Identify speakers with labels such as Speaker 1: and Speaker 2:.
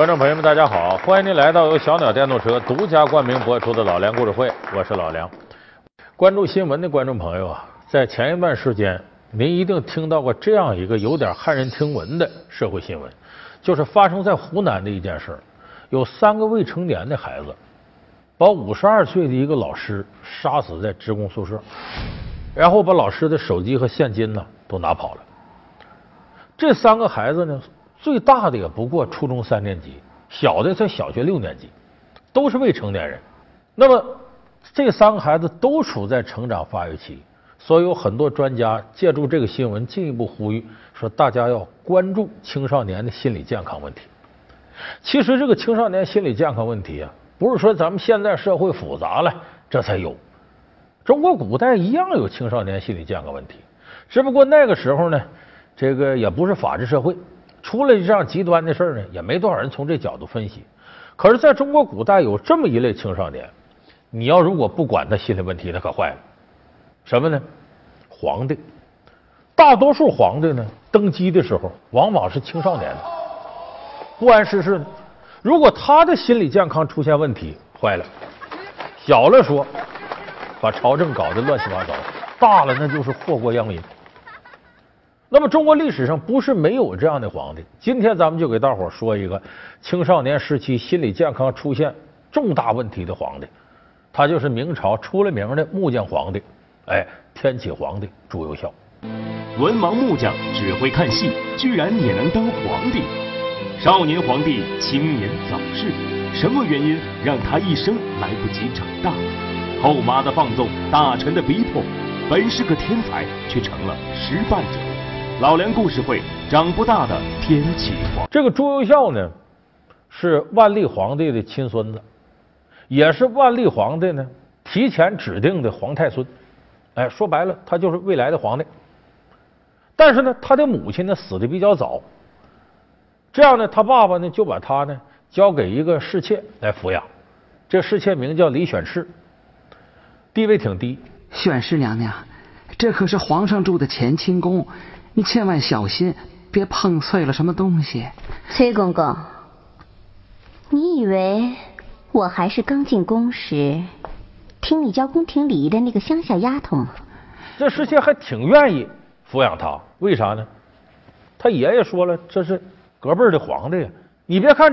Speaker 1: 观众朋友们，大家好！欢迎您来到由小鸟电动车独家冠名播出的《老梁故事会》，我是老梁。关注新闻的观众朋友啊，在前一段时间，您一定听到过这样一个有点骇人听闻的社会新闻，就是发生在湖南的一件事有三个未成年的孩子把五十二岁的一个老师杀死在职工宿舍，然后把老师的手机和现金呢都拿跑了。这三个孩子呢？最大的也不过初中三年级，小的才小学六年级，都是未成年人。那么这三个孩子都处在成长发育期，所以有很多专家借助这个新闻进一步呼吁说，大家要关注青少年的心理健康问题。其实这个青少年心理健康问题啊，不是说咱们现在社会复杂了这才有，中国古代一样有青少年心理健康问题，只不过那个时候呢，这个也不是法治社会。出了这样极端的事呢，也没多少人从这角度分析。可是，在中国古代有这么一类青少年，你要如果不管他心理问题，那可坏了。什么呢？皇帝，大多数皇帝呢，登基的时候往往是青少年，不谙世事。如果他的心理健康出现问题，坏了。小了说，把朝政搞得乱七八糟；大了，那就是祸国殃民。那么，中国历史上不是没有这样的皇帝。今天咱们就给大伙说一个青少年时期心理健康出现重大问题的皇帝，他就是明朝出了名的木匠皇帝，哎，天启皇帝朱由校。
Speaker 2: 文盲木匠只会看戏，居然也能当皇帝？少年皇帝青年早逝，什么原因让他一生来不及长大？后妈的放纵，大臣的逼迫，本是个天才，却成了失败者。老梁故事会，长不大的天启皇。
Speaker 1: 这个朱由校呢，是万历皇帝的亲孙子，也是万历皇帝呢提前指定的皇太孙。哎，说白了，他就是未来的皇帝。但是呢，他的母亲呢死的比较早，这样呢，他爸爸呢就把他呢交给一个侍妾来抚养。这侍妾名叫李选侍，地位挺低。
Speaker 3: 选侍娘娘，这可是皇上住的乾清宫。你千万小心，别碰碎了什么东西。
Speaker 4: 崔公公，你以为我还是刚进宫时听你教宫廷礼仪的那个乡下丫头吗？
Speaker 1: 这世妾还挺愿意抚养他，为啥呢？他爷爷说了，这是隔辈的皇帝呀。你别看。